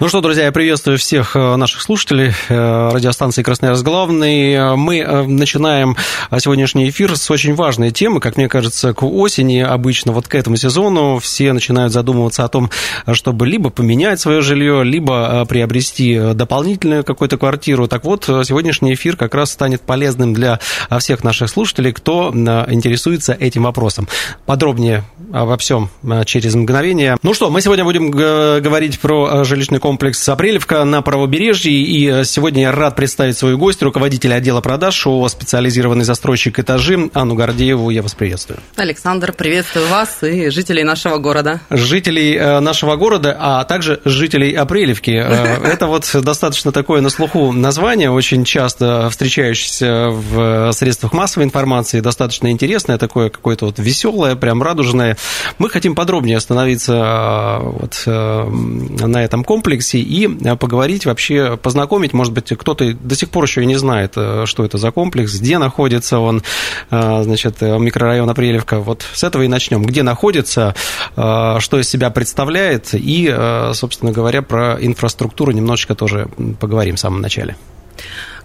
Ну что, друзья, я приветствую всех э, наших слушателей э, радиостанции «Красноярск Главный». Мы э, начинаем сегодняшний эфир с очень важной темы. Как мне кажется, к осени, обычно вот к этому сезону, все начинают задумываться о том, чтобы либо поменять свое жилье, либо приобрести дополнительную какую-то квартиру. Так вот, сегодняшний эфир как раз станет полезным для всех наших слушателей, кто интересуется этим вопросом. Подробнее обо всем через мгновение. Ну что, мы сегодня будем говорить про жилищный комплекс «Апрелевка» на правобережье. И э, сегодня я рад представить свою гостью, руководителя отдела продаж ООО «Специализированный застройщик этажи» Анну Гордееву. Я вас приветствую. Александр, приветствую вас и жителей нашего города. Жителей э, нашего города, а также жителей Апрелевки. Э, это вот достаточно такое на слуху название, очень часто встречающееся в средствах массовой информации, достаточно интересное, такое какое-то вот веселое, прям радужное. Мы хотим подробнее остановиться вот на этом комплексе комплексе и э, поговорить вообще, познакомить, может быть, кто-то до сих пор еще и не знает, э, что это за комплекс, где находится он, э, значит, микрорайон Апрелевка. Вот с этого и начнем. Где находится, что из себя представляет и, собственно говоря, про инфраструктуру немножечко тоже поговорим в самом начале.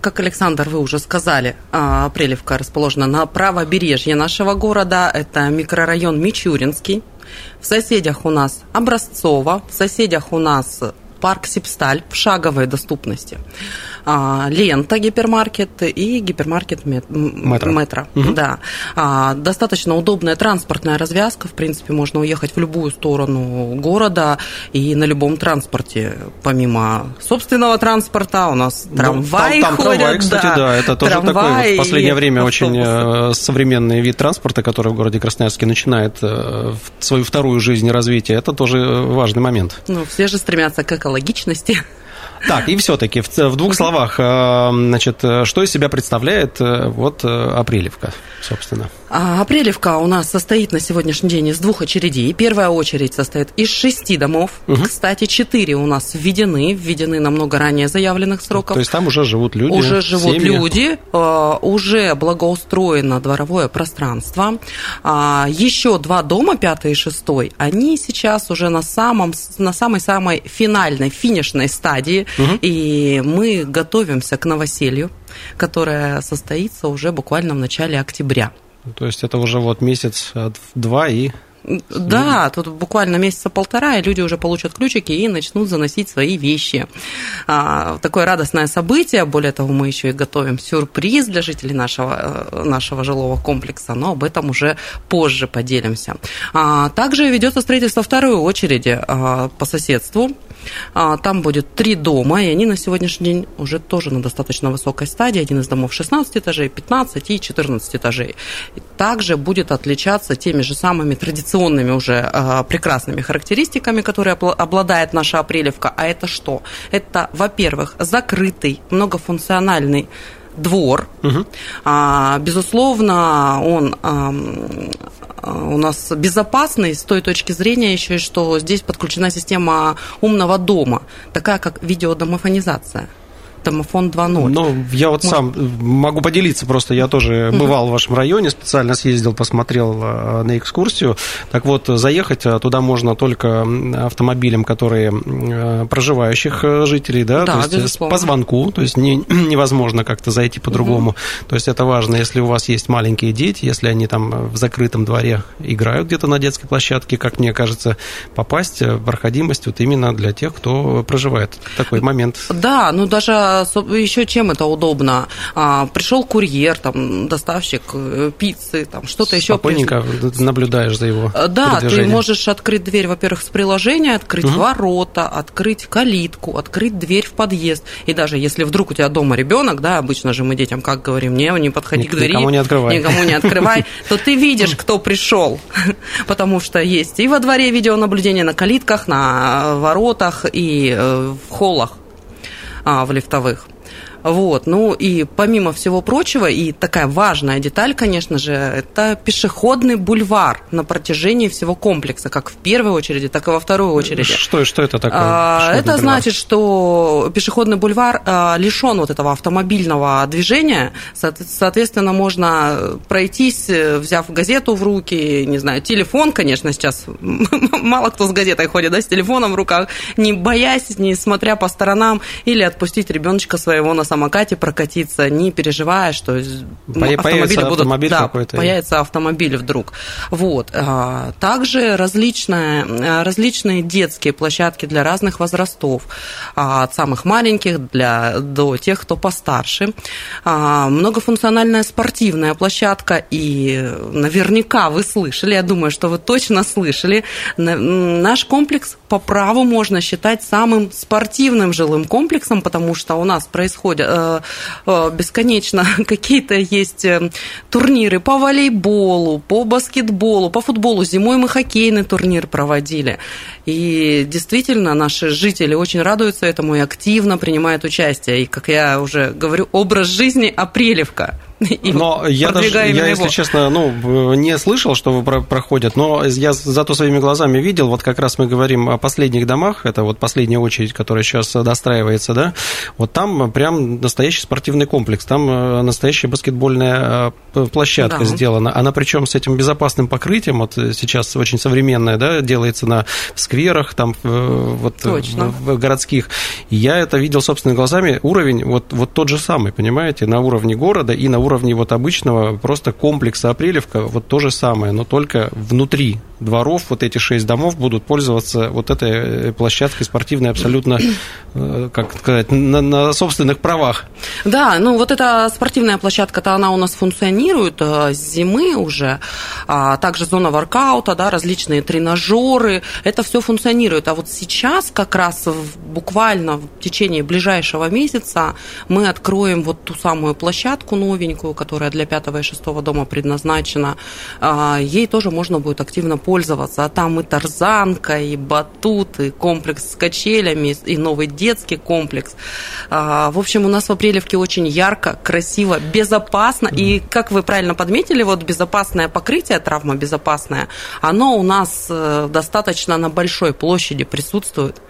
Как Александр, вы уже сказали, Апрелевка расположена на правобережье нашего города. Это микрорайон Мичуринский. В соседях у нас Образцово, в соседях у нас парк Сипсталь в шаговой доступности. А, лента гипермаркет и гипермаркет метро. метро угу. да. А, достаточно удобная транспортная развязка. В принципе, можно уехать в любую сторону города и на любом транспорте. Помимо собственного транспорта у нас ну, трамваи там, там ходят. Трамвай, кстати, да, да это тоже такой в последнее время очень э, современный вид транспорта, который в городе Красноярске начинает э, свою вторую жизнь и развитие. Это тоже важный момент. Ну, все же стремятся к экологичности. Так, и все-таки в, в двух словах, э, значит, что из себя представляет э, вот э, Апрелевка, собственно? А, Апрелевка у нас состоит на сегодняшний день из двух очередей. Первая очередь состоит из шести домов. Угу. Кстати, четыре у нас введены, введены намного ранее заявленных сроков. То есть там уже живут люди? Уже живут семьи. люди, уже благоустроено дворовое пространство. А, еще два дома, пятый и шестой, они сейчас уже на самом, на самой-самой финальной, финишной стадии Угу. И мы готовимся к новоселью, которое состоится уже буквально в начале октября. То есть это уже вот месяц-два и да, тут буквально месяца полтора, и люди уже получат ключики и начнут заносить свои вещи. А, такое радостное событие. Более того, мы еще и готовим сюрприз для жителей нашего, э, нашего жилого комплекса, но об этом уже позже поделимся. А, также ведется строительство второй очереди а, по соседству там будет три дома, и они на сегодняшний день уже тоже на достаточно высокой стадии. Один из домов 16 этажей, 15 и 14 этажей. Также будет отличаться теми же самыми традиционными уже а, прекрасными характеристиками, которые обладает наша Апрелевка. А это что? Это, во-первых, закрытый, многофункциональный двор. Угу. А, безусловно, он а, у нас безопасный с той точки зрения еще, что здесь подключена система умного дома, такая как видеодомофонизация домофон 2.0. Ну, я вот Может... сам могу поделиться, просто я тоже бывал в вашем районе, специально съездил, посмотрел э, на экскурсию. Так вот, заехать э, туда можно только автомобилем, которые э, проживающих жителей, да, да то есть по звонку, то есть не, невозможно как-то зайти по-другому. Угу. То есть это важно, если у вас есть маленькие дети, если они там в закрытом дворе играют где-то на детской площадке, как мне кажется, попасть, проходимость вот именно для тех, кто проживает. Такой момент. Да, ну даже еще чем это удобно? А, пришел курьер, там, доставщик э, пиццы, там, что-то еще. Спокойненько наблюдаешь за его э, Да, ты можешь открыть дверь, во-первых, с приложения, открыть угу. ворота, открыть калитку, открыть дверь в подъезд. И даже если вдруг у тебя дома ребенок, да, обычно же мы детям как говорим, не, не подходи Ник- к двери. Никому не открывай. Никому не открывай, то ты видишь, кто пришел. Потому что есть и во дворе видеонаблюдение на калитках, на воротах и э, в холлах а, в лифтовых. Вот, ну и помимо всего прочего, и такая важная деталь, конечно же, это пешеходный бульвар на протяжении всего комплекса, как в первой очереди, так и во второй очереди. Что, что это такое? А, это бульвар? значит, что пешеходный бульвар а, лишен вот этого автомобильного движения, соответственно, можно пройтись, взяв газету в руки, не знаю, телефон, конечно, сейчас мало кто с газетой ходит, да, с телефоном в руках, не боясь, не смотря по сторонам, или отпустить ребеночка своего на самокате прокатиться, не переживая, что ну, автомобили будут... Автомобиль да, появится автомобиль вдруг. Вот. А, также различные, различные детские площадки для разных возрастов, а, от самых маленьких для, до тех, кто постарше. А, многофункциональная спортивная площадка, и наверняка вы слышали, я думаю, что вы точно слышали, наш комплекс по праву можно считать самым спортивным жилым комплексом, потому что у нас происходят э, бесконечно какие-то есть э, турниры по волейболу, по баскетболу, по футболу. Зимой мы хоккейный турнир проводили. И действительно, наши жители очень радуются этому и активно принимают участие. И, как я уже говорю, образ жизни апрелевка. Но я даже, я, его. если честно, ну, не слышал, что проходят, но я зато своими глазами видел, вот как раз мы говорим о последних домах, это вот последняя очередь, которая сейчас достраивается, да, вот там прям настоящий спортивный комплекс, там э, настоящая баскетбольная э, площадка да. сделана, она причем с этим безопасным покрытием, вот сейчас очень современная, да, делается на скверах, там, вот Точно. в городских, я это видел собственными глазами, уровень вот, вот тот же самый, понимаете, на уровне города и на уровне уровне вот обычного просто комплекса Апрелевка вот то же самое, но только внутри дворов вот эти шесть домов будут пользоваться вот этой э, площадкой спортивной абсолютно, э, как сказать, на, на собственных правах. Да, ну вот эта спортивная площадка-то она у нас функционирует э, с зимы уже, а также зона воркаута, да, различные тренажеры, это все функционирует. А вот сейчас как раз буквально в течение ближайшего месяца мы откроем вот ту самую площадку новенькую, которая для пятого и шестого дома предназначена, а, ей тоже можно будет активно пользоваться. А там и тарзанка, и батут, и комплекс с качелями, и новый детский комплекс. А, в общем, у нас в Апрелевке очень ярко, красиво, безопасно. И, как вы правильно подметили, вот безопасное покрытие, травмобезопасное, оно у нас э, достаточно на большой площади присутствует.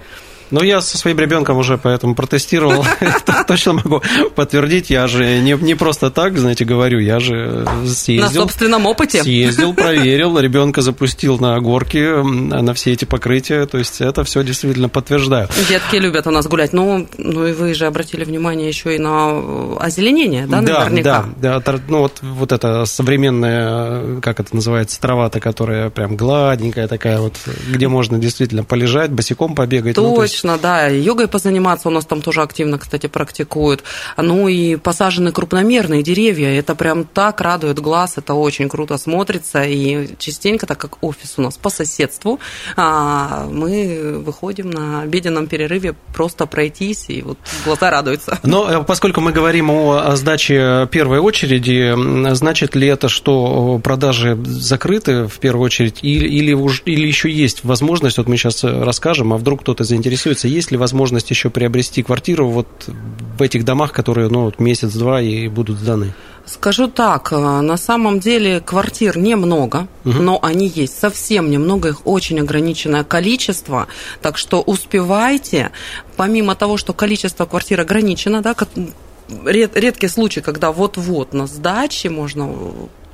Ну, я со своим ребенком уже поэтому протестировал. Точно могу подтвердить. Я же не, просто так, знаете, говорю, я же съездил. На собственном опыте. Съездил, проверил, ребенка запустил на горки, на все эти покрытия. То есть это все действительно подтверждаю. Детки любят у нас гулять. Ну, ну и вы же обратили внимание еще и на озеленение, да, наверняка? Да, да. Ну, вот, вот это современная, как это называется, трава-то, которая прям гладенькая такая вот, где можно действительно полежать, босиком побегать. Точно. Ну, Точно, да. Йогой позаниматься у нас там тоже активно, кстати, практикуют. Ну и посажены крупномерные деревья. Это прям так радует глаз, это очень круто смотрится. И частенько, так как офис у нас по соседству, а, мы выходим на обеденном перерыве просто пройтись, и вот глаза радуются. Но э, поскольку мы говорим о сдаче первой очереди, значит ли это, что продажи закрыты в первую очередь, или, или, или еще есть возможность, вот мы сейчас расскажем, а вдруг кто-то заинтересуется интересуется, есть ли возможность еще приобрести квартиру вот в этих домах, которые ну, месяц-два и будут сданы? Скажу так, э, на самом деле квартир немного, угу. но они есть совсем немного, их очень ограниченное количество, так что успевайте. Помимо того, что количество квартир ограничено, да, редкий случай, когда вот-вот на сдаче можно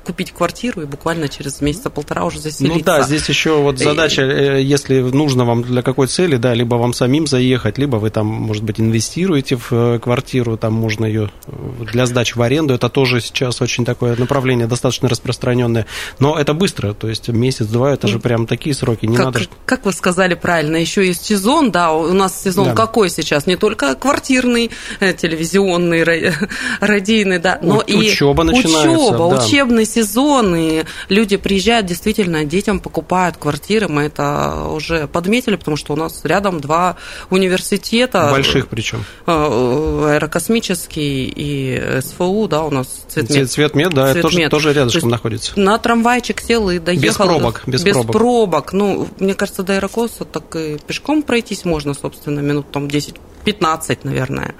купить квартиру и буквально через месяца полтора уже заселиться. Ну да, здесь еще вот задача, э, если нужно вам для какой цели, да, либо вам самим заехать, либо вы там, может быть, инвестируете в э, квартиру, там можно ее э, для сдачи в аренду, это тоже сейчас очень такое направление достаточно распространенное, но это быстро, то есть месяц-два, это же прям такие сроки, не как, надо... Как вы сказали правильно, еще есть сезон, да, у нас сезон да. какой сейчас, не только квартирный, телевизионный, радийный, да, но У, и учеба начинается, учеба, да. учебный сезон, и люди приезжают, действительно, детям покупают квартиры. Мы это уже подметили, потому что у нас рядом два университета. Больших причем. Э, аэрокосмический и СФУ, да, у нас цветмет. Цветмет, да, цветмет. Тоже, тоже рядышком То находится. На трамвайчик сел и доехал. Без пробок. Без, без пробок. пробок. Ну, мне кажется, до Аэрокоса так и пешком пройтись можно, собственно, минут там 10-15, наверное.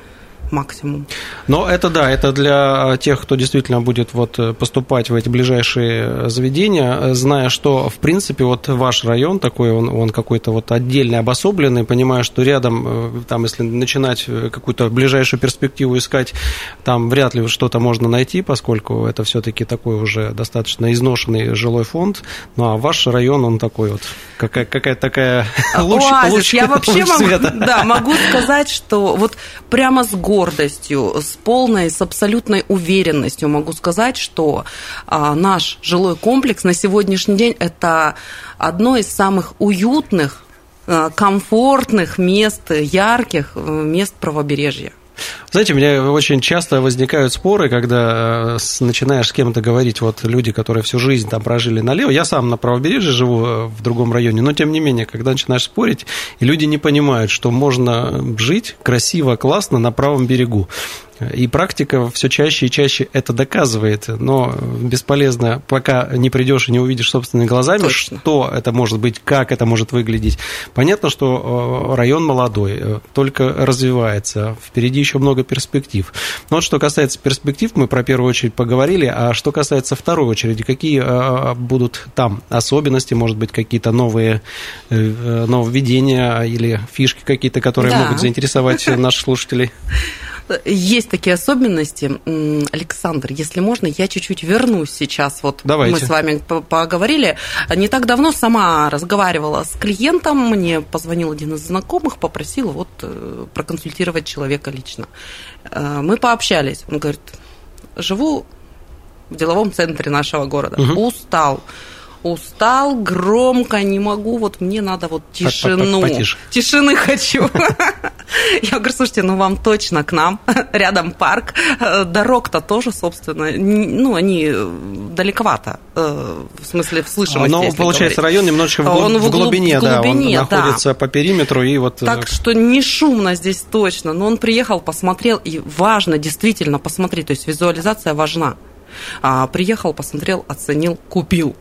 Максимум. Но это да, это для тех, кто действительно будет вот поступать в эти ближайшие заведения, зная, что, в принципе, вот ваш район такой, он, он какой-то вот отдельный, обособленный, понимая, что рядом, там, если начинать какую-то ближайшую перспективу искать, там вряд ли что-то можно найти, поскольку это все-таки такой уже достаточно изношенный жилой фонд. Ну, а ваш район, он такой вот, какая, какая-то такая луч, луч, Я вообще луч могу, да, могу сказать, что вот прямо с гордостью, с полной, с абсолютной уверенностью могу сказать, что а, наш жилой комплекс на сегодняшний день это одно из самых уютных, а, комфортных мест, ярких э, мест правобережья. Знаете, у меня очень часто возникают споры, когда э, начинаешь с кем-то говорить, вот люди, которые всю жизнь там прожили налево. Я сам на правобережье живу э, в другом районе, но тем не менее, когда начинаешь спорить, люди не понимают, что можно жить красиво, классно на правом берегу. И практика все чаще и чаще это доказывает, но бесполезно, пока не придешь и не увидишь собственными глазами, Точно. что это может быть, как это может выглядеть. Понятно, что э, район молодой, э, только развивается, впереди еще много перспектив. Но вот что касается перспектив, мы про первую очередь поговорили, а что касается второй очереди, какие э, будут там особенности, может быть, какие-то новые нововведения или фишки какие-то, которые да. могут заинтересовать наших слушателей? есть такие особенности. Александр, если можно, я чуть-чуть вернусь сейчас. Вот Давайте. мы с вами поговорили. Не так давно сама разговаривала с клиентом, мне позвонил один из знакомых, попросил вот э, проконсультировать человека лично. Э, мы пообщались. Он говорит, живу в деловом центре нашего города, угу. устал устал, громко, не могу, вот мне надо вот тишину. Потише. Тишины хочу. Я говорю, слушайте, ну вам точно к нам, рядом парк, дорог-то тоже, собственно, ну, они далековато, э, в смысле, в слышимости, Но, получается, район немножечко в, он в глубине, в глубине, да, он находится по периметру, и вот... Э, так что не шумно здесь точно, но он приехал, посмотрел, и важно действительно посмотреть, то есть визуализация важна. А, приехал, посмотрел, оценил, купил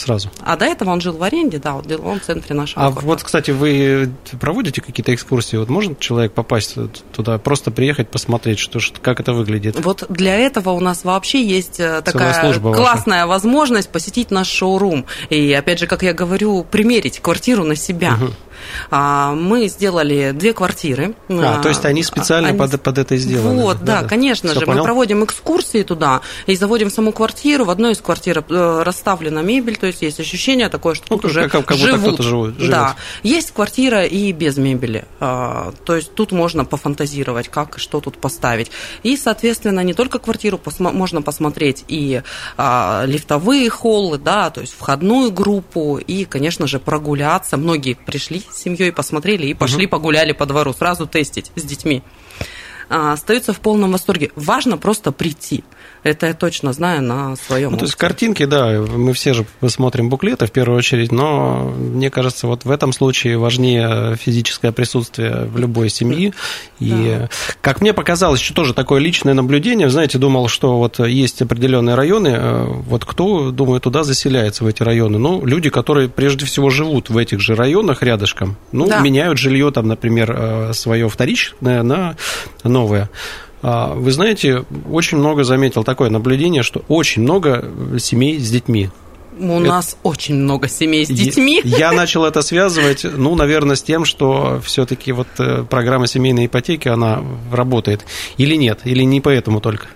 сразу. А до этого он жил в аренде, да, в деловом центре нашего А города. вот, кстати, вы проводите какие-то экскурсии? Вот может человек попасть туда, просто приехать, посмотреть, что, как это выглядит? Вот для этого у нас вообще есть э, такая классная ваша. возможность посетить наш шоурум. И, опять же, как я говорю, примерить квартиру на себя. Угу. А, мы сделали две квартиры. А, то есть они специально они... Под, под это сделаны? Вот, да, да, да. конечно Все же. Понял? Мы проводим экскурсии туда и заводим саму квартиру. В одной из квартир э, расставлена мебель, то есть есть ощущение такое, что ну, тут уже как, как живут. живут. Да. Есть квартира и без мебели. А, то есть тут можно пофантазировать, как и что тут поставить. И, соответственно, не только квартиру посмо- можно посмотреть и а, лифтовые холлы, да, то есть входную группу и, конечно же, прогуляться. Многие пришли с семьей, посмотрели и пошли угу. погуляли по двору, сразу тестить с детьми. А, остаются в полном восторге. Важно просто прийти. Это я точно знаю на своем. Ну, то есть картинки, да, мы все же смотрим буклеты в первую очередь, но мне кажется, вот в этом случае важнее физическое присутствие в любой семье. И, да. как мне показалось, еще тоже такое личное наблюдение, знаете, думал, что вот есть определенные районы, э, вот кто, думаю, туда заселяется в эти районы? Ну, люди, которые прежде всего живут в этих же районах рядышком, ну, да. меняют жилье там, например, э, свое вторичное на новое. А, вы знаете, очень много заметил такое наблюдение, что очень много семей с детьми. У это... нас очень много семей с детьми. Я начал это связывать, ну, наверное, с тем, что все-таки вот э, программа семейной ипотеки, она работает. Или нет, или не поэтому только.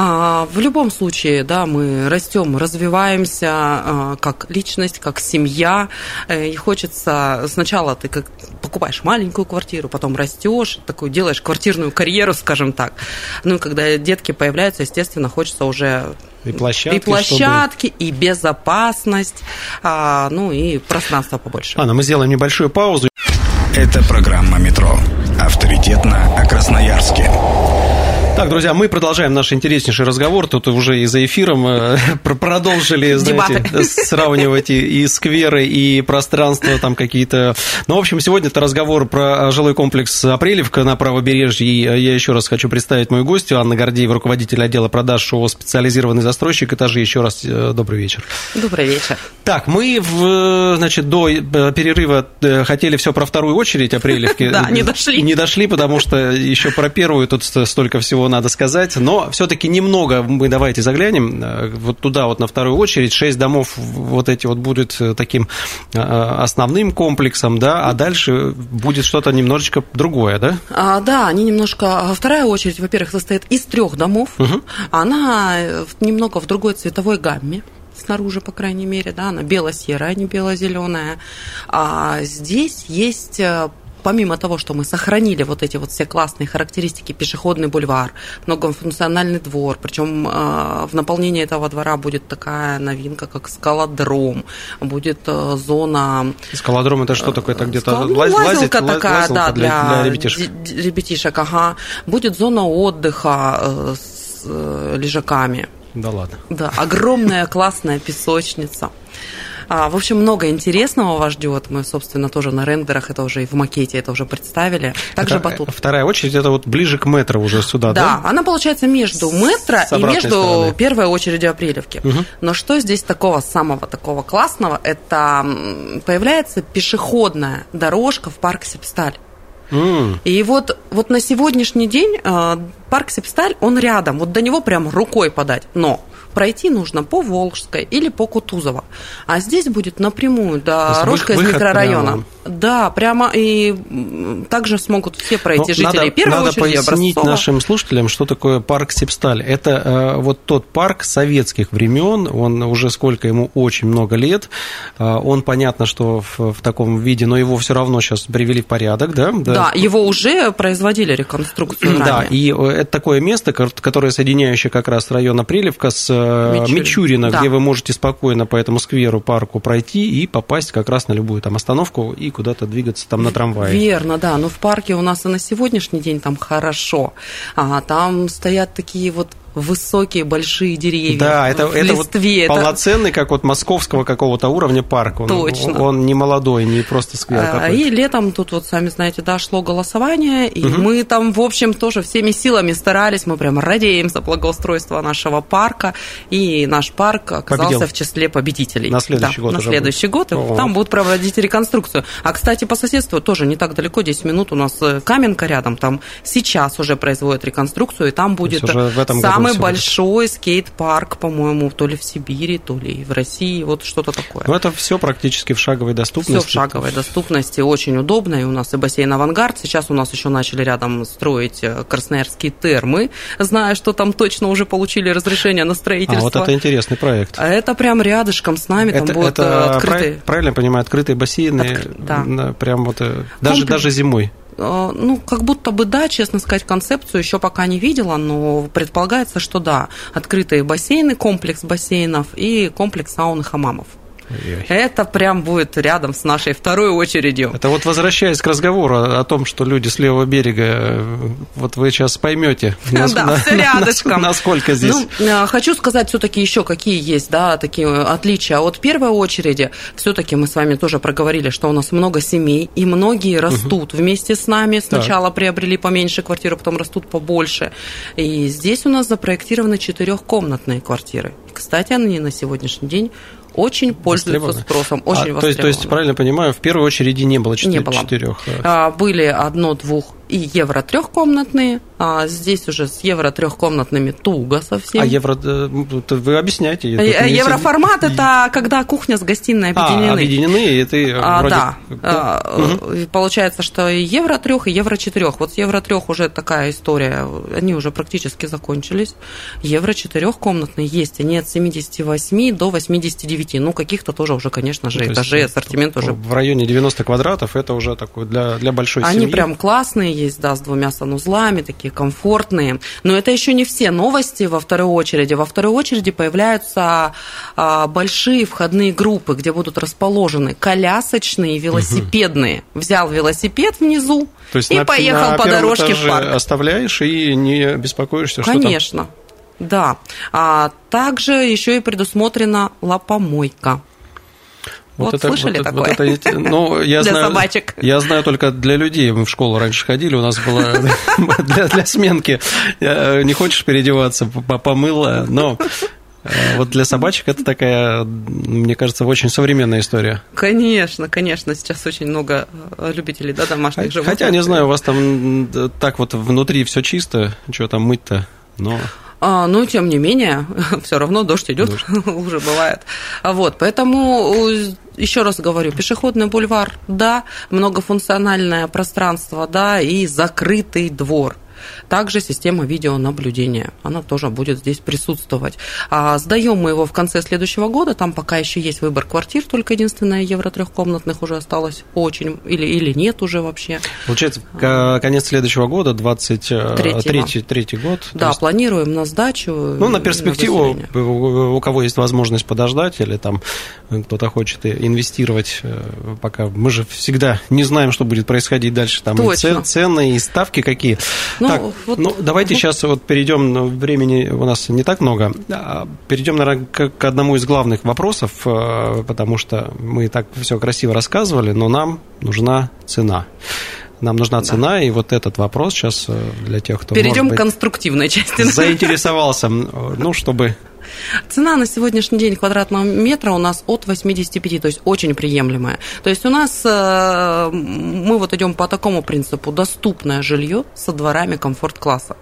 А, в любом случае, да, мы растем, развиваемся а, как личность, как семья, э, и хочется сначала ты как покупаешь маленькую квартиру, потом растешь, такую делаешь квартирную карьеру, скажем так. Ну и когда детки появляются, естественно, хочется уже и площадки, и, площадки, чтобы... и безопасность, а, ну и пространство побольше. Анна, мы сделаем небольшую паузу. Это программа «Метро». Авторитетно о Красноярске. Так, друзья, мы продолжаем наш интереснейший разговор. Тут уже и за эфиром э, продолжили, знаете, сравнивать и, и скверы, и пространство там какие-то. Ну, в общем, сегодня это разговор про жилой комплекс Апрелевка на правобережье. И я еще раз хочу представить мою гостью, Анна Гордеева, руководитель отдела продаж ШОУ «Специализированный застройщик этажей». Еще раз э, добрый вечер. Добрый вечер. Так, мы, в, значит, до э, перерыва хотели все про вторую очередь Апрелевки. Да, не дошли. Не дошли, потому что еще про первую тут столько всего надо сказать, но все-таки немного мы давайте заглянем э, вот туда вот на вторую очередь. Шесть домов вот эти вот будет э, таким э, основным комплексом, да, а дальше будет что-то немножечко другое, да? А, да, они немножко... Вторая очередь, во-первых, состоит из трех домов. Угу. Она немного в другой цветовой гамме снаружи, по крайней мере, да, она бело-серая, а не бело-зеленая. А здесь есть помимо того, что мы сохранили вот эти вот все классные характеристики, пешеходный бульвар, многофункциональный двор, причем э, в наполнении этого двора будет такая новинка, как скалодром, будет э, зона... Скалодром это что такое? Это где-то Скал... ну, лазилка лазить, такая, лазилка да, для, для ребятишек. ребятишек, ага. Будет зона отдыха э, с лежаками. Да ладно. Да, огромная классная песочница. А, в общем, много интересного вас ждет. Мы, собственно, тоже на рендерах это уже и в макете это уже представили. Также это, батут. Вторая очередь это вот ближе к метро уже сюда, да? Да, она получается между метро и между стороны. первой очередью Апрелевки. Угу. Но что здесь такого самого такого классного? Это появляется пешеходная дорожка в парк Сепсталь. Mm. И вот, вот на сегодняшний день э, парк Сепсталь, он рядом, вот до него прям рукой подать. Но пройти нужно по Волжской или по Кутузово. А здесь будет напрямую дорожка из микрорайона. Прямо. Да, прямо и также смогут все пройти Но жители надо, первой надо очереди пояснить Образцова. нашим слушателям, что такое парк Сепсталь. Это э, вот тот парк советских времен, он уже сколько ему очень много лет. Э, он понятно, что в, в таком виде, но его все равно сейчас привели в порядок, да? Да, да его уже производили реконструкцию. Да, и э, это такое место, которое соединяющее как раз район Апрелевка с Мичурина, Мичурина да. где вы можете спокойно по этому скверу, парку пройти и попасть как раз на любую там остановку и куда-то двигаться там на трамвае. Верно, да. Но в парке у нас и на сегодняшний день там хорошо. А там стоят такие вот высокие большие деревья. Да, это, это листве. Вот это... полноценный, как вот московского какого-то уровня парк. Он, Точно. Он не молодой, не просто сквер а. И летом тут вот, сами знаете, да, шло голосование, и угу. мы там, в общем, тоже всеми силами старались, мы прям радеем за благоустройство нашего парка, и наш парк оказался Победил. в числе победителей. На следующий да, год На следующий будет. год, О. там будут проводить реконструкцию. А, кстати, по соседству тоже не так далеко, 10 минут у нас э, Каменка рядом, там сейчас уже производят реконструкцию, и там будет в самый большой скейт-парк, по-моему, то ли в Сибири, то ли в России, вот что-то такое. Ну, это все практически в шаговой доступности. Все в шаговой доступности, очень удобно, и у нас и бассейн «Авангард», сейчас у нас еще начали рядом строить э, красноярские термы, зная, что там точно уже получили разрешение на строительство. А вот это интересный проект. А это прям рядышком с нами, это, там будут это открытые... Правильно понимаю, открытые бассейны, Откры... да. прям вот, э, даже, даже зимой. Э, ну, как будто бы да, честно сказать, концепцию еще пока не видела, но предполагается, что да, открытые бассейны, комплекс бассейнов и комплекс саун и хамамов. Ой-ой. Это прям будет рядом с нашей второй очередью. Это вот возвращаясь к разговору о том, что люди с левого берега, вот вы сейчас поймете, насколько здесь. Ну, э, хочу сказать все-таки еще, какие есть да, такие отличия от первой очереди. Все-таки мы с вами тоже проговорили, что у нас много семей, и многие растут вместе с нами. Сначала приобрели поменьше квартиру, потом растут побольше. И здесь у нас запроектированы четырехкомнатные квартиры. Кстати, они на сегодняшний день очень пользуются спросом, очень а, то, есть, то есть, правильно понимаю, в первой очереди не было четырех? Не было. Четырех. А, были одно, двух и евро трехкомнатные, а здесь уже с евро трехкомнатными туго совсем. А евро, э, вы объясняете? Евроформат – это когда кухня с гостиной объединены. А, объединены, и ты а, вроде... Да. А, угу. Получается, что и евро трех, и евро четырех. Вот с евро трех уже такая история, они уже практически закончились. Евро четырехкомнатные есть, они от 78 до 89 9. Ну, каких-то тоже уже, конечно же, ну, этажей, ассортимент уже... В районе 90 квадратов это уже такой для, для большой Они семьи. Они прям классные есть, да, с двумя санузлами, такие комфортные. Но это еще не все новости во второй очереди. Во второй очереди появляются а, большие входные группы, где будут расположены колясочные, велосипедные. Угу. Взял велосипед внизу То есть и на, поехал на по дорожке в парк. оставляешь и не беспокоишься, что Конечно. Да. А также еще и предусмотрена лопомойка. Вот, вот это, слышали вот, такое? Вот это, ну, я для знаю, собачек. Я знаю только для людей. Мы в школу раньше ходили, у нас было для, для сменки. Не хочешь переодеваться, помыла, но э, вот для собачек это такая, мне кажется, очень современная история. Конечно, конечно. Сейчас очень много э, любителей да, домашних животных. Хотя, не знаю, у вас там так вот внутри все чисто, что там мыть-то, но... А, ну, тем не менее, все равно дождь идет, уже бывает. Вот, поэтому еще раз говорю, пешеходный бульвар, да, многофункциональное пространство, да, и закрытый двор – также система видеонаблюдения, она тоже будет здесь присутствовать. А сдаем мы его в конце следующего года, там пока еще есть выбор квартир, только единственное евро трехкомнатных уже осталось очень, или, или нет уже вообще. Получается, конец следующего года, 23 третий год. Да, есть... планируем на сдачу. Ну, на перспективу, на у кого есть возможность подождать, или там кто-то хочет инвестировать, э, пока мы же всегда не знаем, что будет происходить дальше, там Точно. и цены, и ставки какие. Ну, так, вот, ну, давайте вот. сейчас вот перейдем, ну, времени у нас не так много, а перейдем, наверное, к, к одному из главных вопросов, э, потому что мы так все красиво рассказывали, но нам нужна цена. Нам нужна цена, да. и вот этот вопрос сейчас э, для тех, кто Перейдем быть, к конструктивной части. Заинтересовался, ну, чтобы Цена на сегодняшний день квадратного метра у нас от 85, то есть очень приемлемая. То есть у нас э, мы вот идем по такому принципу доступное жилье со дворами комфорт-класса.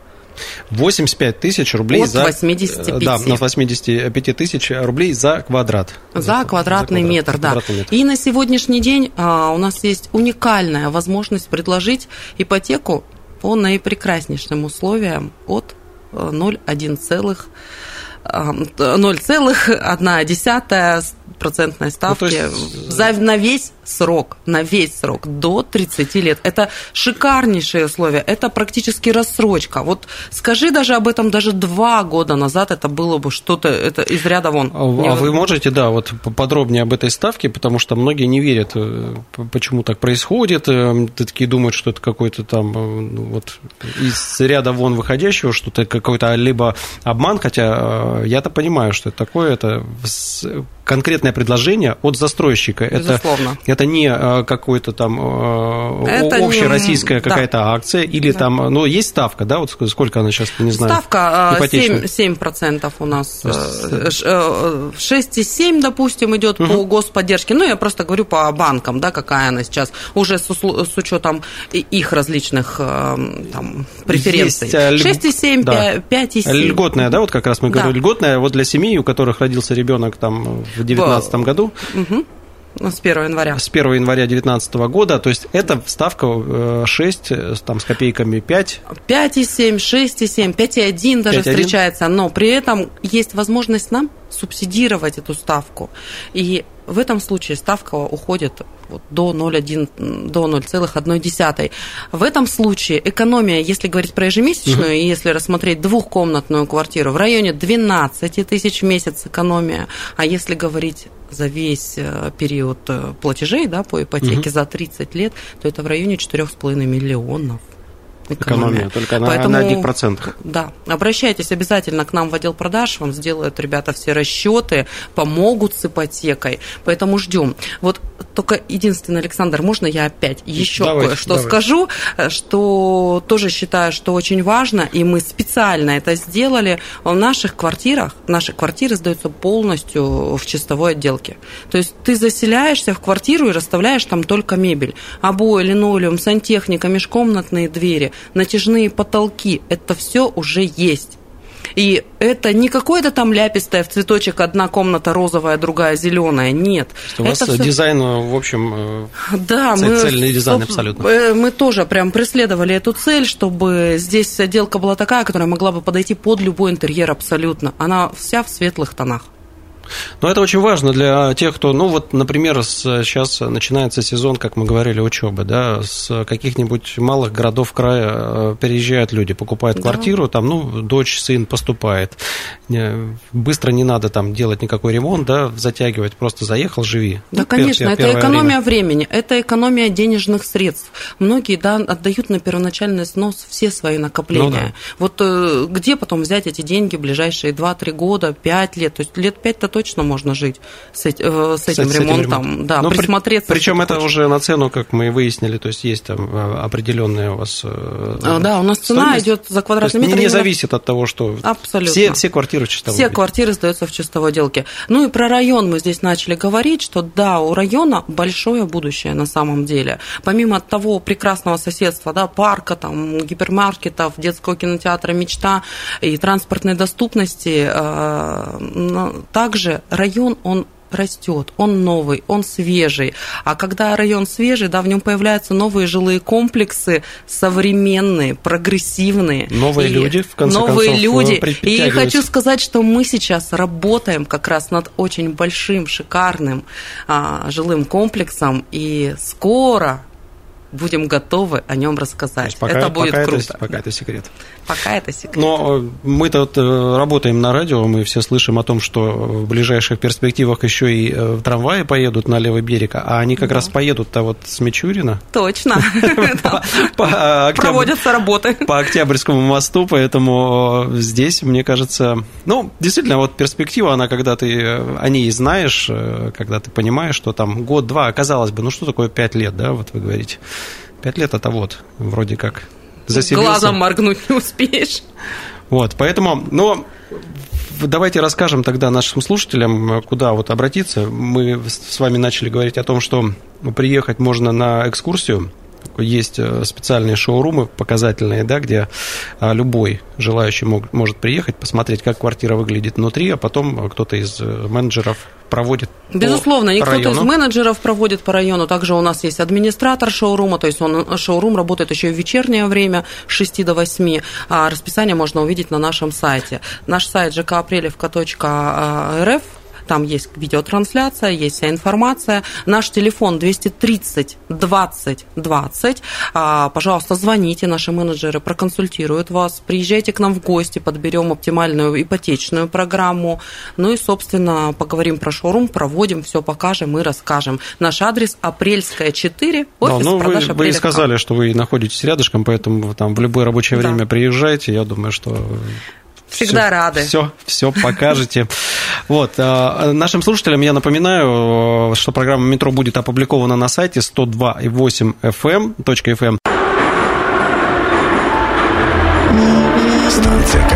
85 тысяч рублей От за... 85. Э, да, на 85 тысяч рублей за квадрат. За, за квадратный за квадрат, метр, да. Квадратный метр. И на сегодняшний день а, у нас есть уникальная возможность предложить ипотеку по наипрекраснейшим условиям от 0,1 0,1 процентной ставки ну, есть... за, на весь срок, на весь срок, до 30 лет. Это шикарнейшие условия, это практически рассрочка. Вот скажи даже об этом даже два года назад, это было бы что-то это из ряда вон. А, а вы можете, да, вот подробнее об этой ставке, потому что многие не верят, э, почему так происходит, э, такие думают, что это какой-то там э, ну, вот из ряда вон выходящего, что-то какой-то либо обман, хотя я-то понимаю, что это такое, это конкретное предложение от застройщика. Безусловно. Это, это не э, какой-то там э, это общероссийская не... какая-то да. акция, или да. там, ну, есть ставка, да, вот сколько она сейчас, не знаю, Ставка 7%, э, 7% у нас, 6,7, допустим, идет угу. по господдержке, ну, я просто говорю по банкам, да, какая она сейчас, уже с, с учетом их различных там, преференций. 6,7, да. 5,7. Льготная, да, вот как раз мы да. говорили, льготная, вот для семей, у которых родился ребенок там в 2019 году. Угу. С 1 января. С 1 января 2019 года. То есть это ставка 6, э, там, с копейками 5. 5,7, 6,7, 5,1 даже 5, встречается. Но при этом есть возможность нам субсидировать эту ставку. И в этом случае ставка уходит вот до 0,1, до 0,1. В этом случае экономия, если говорить про ежемесячную, угу. и если рассмотреть двухкомнатную квартиру, в районе 12 тысяч в месяц экономия. А если говорить за весь э, период э, платежей да, по ипотеке угу. за 30 лет, то это в районе 4,5 миллионов экономия. экономия только на, Поэтому, на 1%. Да, обращайтесь обязательно к нам в отдел продаж, вам сделают ребята все расчеты, помогут с ипотекой, поэтому ждем. Вот только единственное, Александр, можно я опять еще кое-что скажу, что тоже считаю, что очень важно, и мы специально это сделали, в наших квартирах, наши квартиры сдаются полностью в чистовой отделке. То есть ты заселяешься в квартиру и расставляешь там только мебель, обои, линолеум, сантехника, межкомнатные двери, натяжные потолки, это все уже есть. И это не какое-то там ляпистое в цветочек, одна комната розовая, другая зеленая. Нет. У вас это дизайн, в общем, э, да, цель, мы, цельный дизайн абсолютно. Э, мы тоже прям преследовали эту цель, чтобы здесь отделка была такая, которая могла бы подойти под любой интерьер абсолютно. Она вся в светлых тонах. Но это очень важно для тех, кто, ну вот, например, сейчас начинается сезон, как мы говорили, учебы, да, с каких-нибудь малых городов края э, переезжают люди, покупают квартиру, да. там, ну, дочь, сын поступает. Быстро не надо там делать никакой ремонт, да, затягивать, просто заехал, живи. Да, ну, конечно, это экономия время. времени, это экономия денежных средств. Многие, да, отдают на первоначальный снос все свои накопления. Ну, да. Вот э, где потом взять эти деньги в ближайшие 2-3 года, 5 лет? То есть лет 5-то точно можно жить с, э, с этим с ремонтом, этим да, Но ну, присмотреться. При, причем это хочешь. уже на цену, как мы выяснили, то есть есть там э, определенная у вас а, Да, у нас цена идет за квадратный метр. Не, не зависит от того, что Абсолютно. Все, все квартиры в чистовой Все квартиры сдаются в чистовой отделке. Ну и про район мы здесь начали говорить, что да, у района большое будущее на самом деле. Помимо того прекрасного соседства, да, парка, там, гипермаркетов, детского кинотеатра «Мечта» и транспортной доступности, также район, он растет, он новый, он свежий. А когда район свежий, да, в нем появляются новые жилые комплексы, современные, прогрессивные. Новые и люди, в конце новые концов, люди. И хочу сказать, что мы сейчас работаем как раз над очень большим, шикарным а, жилым комплексом, и скоро будем готовы о нем рассказать. Пока, это будет пока круто. Это, пока это секрет. Пока это секрет. Но э, мы-то вот э, работаем на радио, мы все слышим о том, что в ближайших перспективах еще и э, трамваи поедут на левый берег, а они как да. раз поедут-то вот с Мичурина. Точно. Проводятся работы. По Октябрьскому мосту, поэтому здесь, мне кажется, ну, действительно, вот перспектива, она, когда ты о ней знаешь, когда ты понимаешь, что там год-два, оказалось бы, ну, что такое пять лет, да, вот вы говорите. Пять лет это вот, вроде как заселился. Глазом моргнуть не успеешь. Вот, поэтому, но давайте расскажем тогда нашим слушателям, куда вот обратиться. Мы с вами начали говорить о том, что приехать можно на экскурсию есть э, специальные шоурумы показательные, да, где а, любой желающий мог, может приехать, посмотреть, как квартира выглядит внутри, а потом кто-то из э, менеджеров проводит Безусловно, не кто-то из менеджеров проводит по району. Также у нас есть администратор шоурума, то есть он, шоурум работает еще и в вечернее время с 6 до 8. А расписание можно увидеть на нашем сайте. Наш сайт жкапрелевка.рф там есть видеотрансляция, есть вся информация. Наш телефон 230 20 20. Пожалуйста, звоните, наши менеджеры проконсультируют вас. Приезжайте к нам в гости, подберем оптимальную ипотечную программу. Ну и, собственно, поговорим про шоурум, проводим, все покажем и расскажем. Наш адрес Апрельская 4, офис да, ну, вы, вы сказали, что вы находитесь рядышком, поэтому там в любое рабочее время да. приезжайте. Я думаю, что Всегда все, рады. Все, все покажете. Вот. А, нашим слушателям я напоминаю, что программа «Метро» будет опубликована на сайте 102.8 FM.fm. Станция